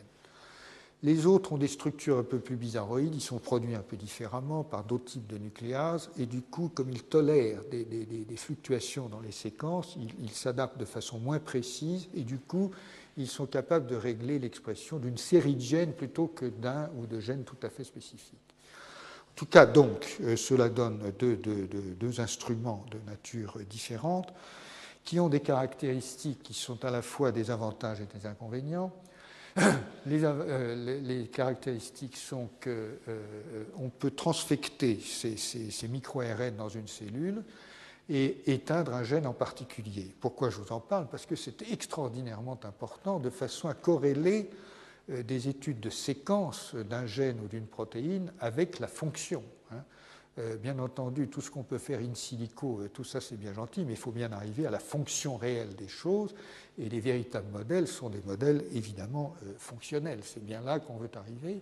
Les autres ont des structures un peu plus bizarroïdes, ils sont produits un peu différemment par d'autres types de nucléases, et du coup, comme ils tolèrent des, fluctuations dans les séquences, ils s'adaptent de façon moins précise, et du coup, ils sont capables de régler l'expression d'une série de gènes plutôt que d'un ou de gènes tout à fait spécifiques. En tout cas, donc, euh, cela donne deux instruments de nature différente qui ont des caractéristiques qui sont à la fois des avantages et des inconvénients. Euh, les, caractéristiques sont qu'on euh, peut transfecter ces, micro-RN dans une cellule et éteindre un gène en particulier. Pourquoi je vous en parle? Parce que c'est extraordinairement important de façon à corréler euh, des études de séquence d'un gène ou d'une protéine avec la fonction. Hein. Euh, bien entendu, tout ce qu'on peut faire in silico, euh, tout ça c'est bien gentil, mais il faut bien arriver à la fonction réelle des choses. Et les véritables modèles sont des modèles évidemment fonctionnels. C'est bien là qu'on veut arriver.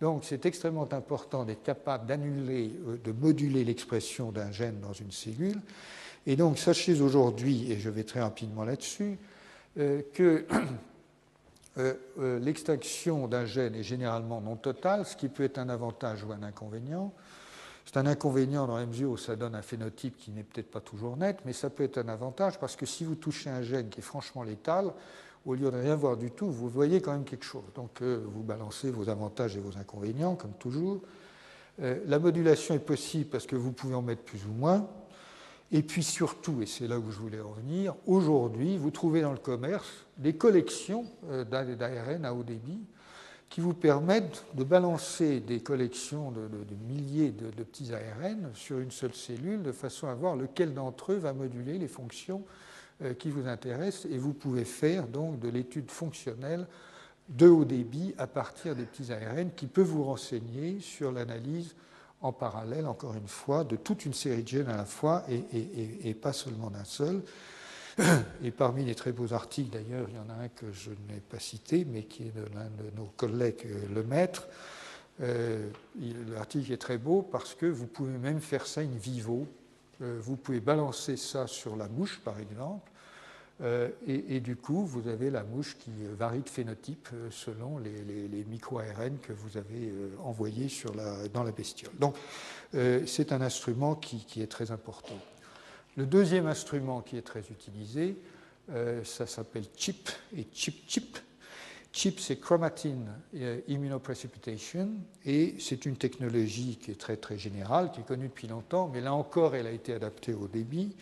Donc c'est extrêmement important d'être capable d'annuler, de moduler l'expression d'un gène dans une cellule. Et donc sachez aujourd'hui, et je vais très rapidement là-dessus, que l'extinction d'un gène est généralement non totale, ce qui peut être un avantage ou un inconvénient. C'est un inconvénient dans la mesure où ça donne un phénotype qui n'est peut-être pas toujours net, mais ça peut être un avantage parce que si vous touchez un gène qui est franchement létal, au lieu de rien voir du tout, vous voyez quand même quelque chose. Donc euh, vous balancez vos avantages et vos inconvénients, comme toujours. Euh, la modulation est possible parce que vous pouvez en mettre plus ou moins. Et puis surtout, et c'est là où je voulais revenir, aujourd'hui, vous trouvez dans le commerce des collections euh, d'ARN à haut débit qui vous permettent de balancer des collections de, milliers de, petits ARN sur une seule cellule de façon à voir lequel d'entre eux va moduler les fonctions qui vous intéressent. Et vous pouvez faire donc de l'étude fonctionnelle de haut débit à partir des petits ARN qui peut vous renseigner sur l'analyse en parallèle, encore une fois, de toute une série de gènes à la fois et, et pas seulement d'un seul. Et parmi les très beaux articles, d'ailleurs, il y en a un que je n'ai pas cité, mais qui est de l'un de nos collègues, euh, le maître. Euh, l'article est très beau parce que vous pouvez même faire ça in vivo. Euh, vous pouvez balancer ça sur la mouche, par exemple, et, du coup, vous avez la mouche qui varie de phénotype selon les, micro-ARN que vous avez envoyés dans la bestiole. Donc, c'est un instrument qui, est très important. Le deuxième instrument qui est très utilisé, euh, ça s'appelle CHIP et CHIP-CHIP. CHIP, c'est Chromatin euh, Immunoprecipitation, et c'est une technologie qui est très très générale, qui est connue depuis longtemps, mais là encore, elle a été adaptée au débit.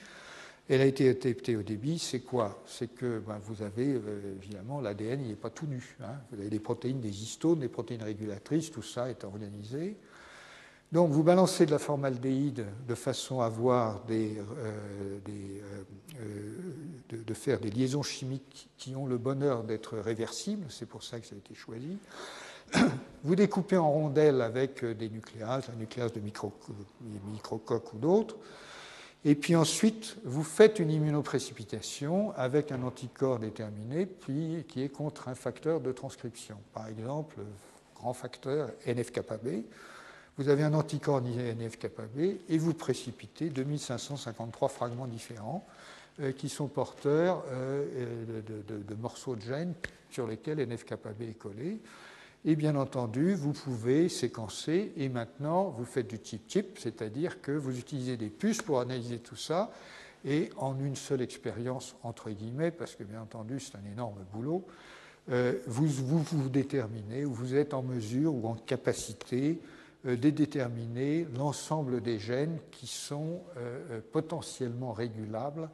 Elle a été adaptée au débit, c'est quoi? C'est que ben, vous avez, euh, évidemment, l'ADN, il n'est pas tout nu. Hein. Vous avez des protéines, des histones, des protéines régulatrices, tout ça est organisé. Donc vous balancez de la formaldéhyde de façon à avoir euh, euh, euh, de, faire des liaisons chimiques qui ont le bonheur d'être réversibles, c'est pour ça que ça a été choisi. Vous découpez en rondelles avec des nucléases, un nucléase de micro, microcoques ou d'autres, et puis ensuite vous faites une immunoprécipitation avec un anticorps déterminé, puis qui est contre un facteur de transcription, par exemple grand facteur NF-κB vous avez un anticorps NF-κB et vous précipitez 2553 fragments différents euh, qui sont porteurs euh, de, morceaux de gènes sur lesquels NF-κB est collé. Et bien entendu, vous pouvez séquencer et maintenant vous faites du chip-chip, c'est-à-dire que vous utilisez des puces pour analyser tout ça et en une seule expérience, entre guillemets, parce que bien entendu c'est un énorme boulot, euh, vous, vous, vous déterminez, vous êtes en mesure ou en capacité euh, de déterminer l'ensemble des gènes qui sont euh, euh, potentiellement régulables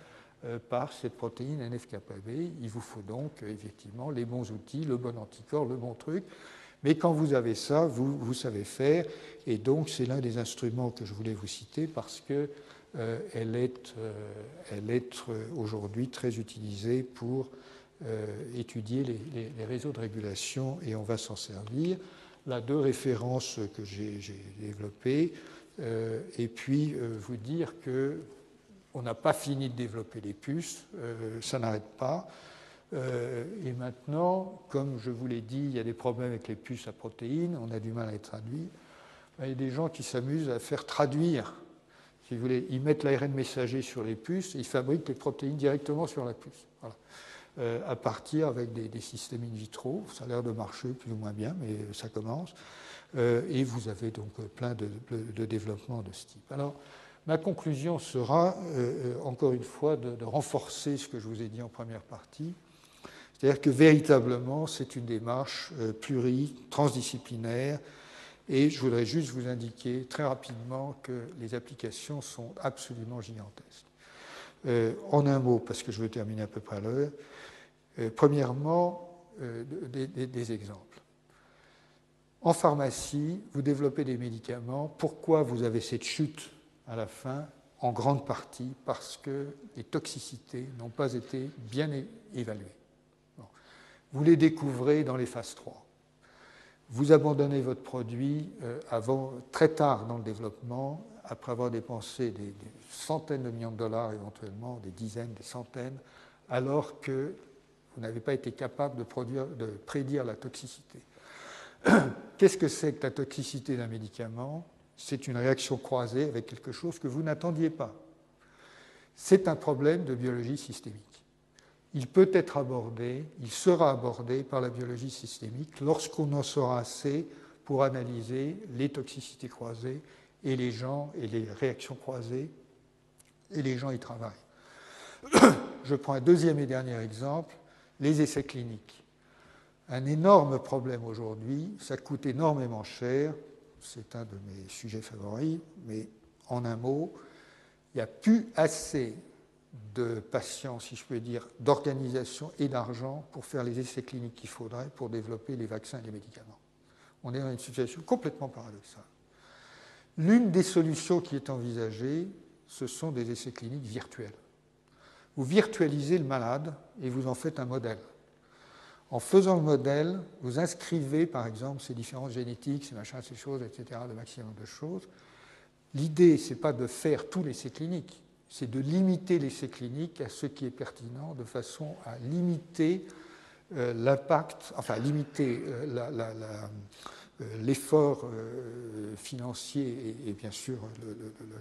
par cette protéine NF-κB. Il vous faut donc effectivement les bons outils, le bon anticorps, le bon truc. Mais quand vous avez ça, vous, savez faire. Et donc, c'est l'un des instruments que je voulais vous citer parce qu'elle elle est, est aujourd'hui très utilisée pour étudier les, réseaux de régulation et on va s'en servir là deux références que j'ai développées, euh, et puis euh, vous dire que on n'a pas fini de développer les puces, euh, ça n'arrête pas. et maintenant, comme je vous l'ai dit, il y a des problèmes avec les puces à protéines, on a du mal à les traduire. Il y a des gens qui s'amusent à faire traduire. Si vous voulez, ils mettent l'ARN messager sur les puces et ils fabriquent les protéines directement sur la puce. Voilà. Euh, à partir avec des, systèmes in vitro. Ça a l'air de marcher plus ou moins bien, mais ça commence. Euh, et vous avez donc plein de, de développements de ce type. Alors, ma conclusion sera, euh, encore une fois, de, renforcer ce que je vous ai dit en première partie. C'est-à-dire que véritablement, c'est une démarche pluri, transdisciplinaire, et je voudrais juste vous indiquer très rapidement que les applications sont absolument gigantesques. en un mot, parce que je veux terminer à peu près à l'heure, euh, premièrement, euh, des, exemples. En pharmacie, vous développez des médicaments. Pourquoi vous avez cette chute à la fin? En grande partie parce que les toxicités n'ont pas été bien évaluées. Vous les découvrez dans les phases 3. Vous abandonnez votre produit euh, avant, très tard dans le développement, après avoir dépensé des centaines de millions de dollars éventuellement, des dizaines, des centaines, alors que vous n'avez pas été capable de, prédire la toxicité. Qu'est-ce que c'est que la toxicité d'un médicament? C'est une réaction croisée avec quelque chose que vous n'attendiez pas. C'est un problème de biologie systémique. Il peut être abordé, il sera abordé par la biologie systémique lorsqu'on en saura assez pour analyser les toxicités croisées et les gens et les réactions croisées, et les gens y travaillent. Je prends un deuxième et dernier exemple les essais cliniques. Un énorme problème aujourd'hui, ça coûte énormément cher, c'est un de mes sujets favoris, mais en un mot, il n'y a plus assez de patients, si je peux dire, d'organisation et d'argent pour faire les essais cliniques qu'il faudrait pour développer les vaccins et les médicaments. On est dans une situation complètement paradoxale. L'une des solutions qui est envisagée, ce sont des essais cliniques virtuels. Vous virtualisez le malade et vous en faites un modèle. En faisant le modèle, vous inscrivez par exemple ces différences génétiques, ces machins, ces choses, etc., le maximum de choses. L'idée, ce n'est pas de faire tous les essais cliniques, c'est de limiter l'essai clinique à ce qui est pertinent de façon à limiter euh, l'impact, enfin limiter euh, l'effort financier et, bien sûr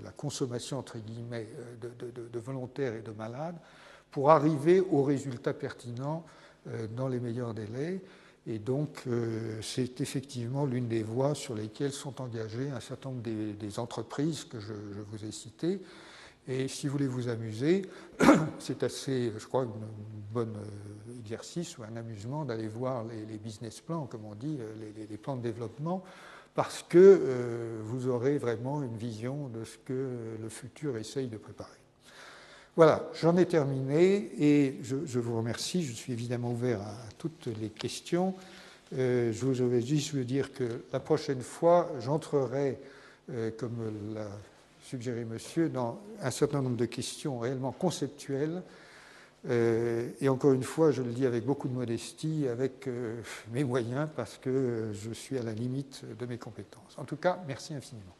la consommation entre guillemets de, volontaires et de malades pour arriver aux résultats pertinents dans les meilleurs délais. Et donc, c'est effectivement l'une des voies sur lesquelles sont engagées un certain nombre des, entreprises que je, vous ai citées. Et si vous voulez vous amuser, c'est assez, je crois, un bon euh, exercice ou un amusement d'aller voir les, business plans, comme on dit, euh, les, plans de développement, parce que euh, vous aurez vraiment une vision de ce que le futur essaye de préparer. Voilà, j'en ai terminé et je, vous remercie. Je suis évidemment ouvert à toutes les questions. je vais juste vous dire que la prochaine fois, j'entrerai, comme la suggéré monsieur, dans un certain nombre de questions réellement conceptuelles. Euh, et encore une fois, je le dis avec beaucoup de modestie, avec euh, mes moyens, parce que je suis à la limite de mes compétences. En tout cas, merci infiniment.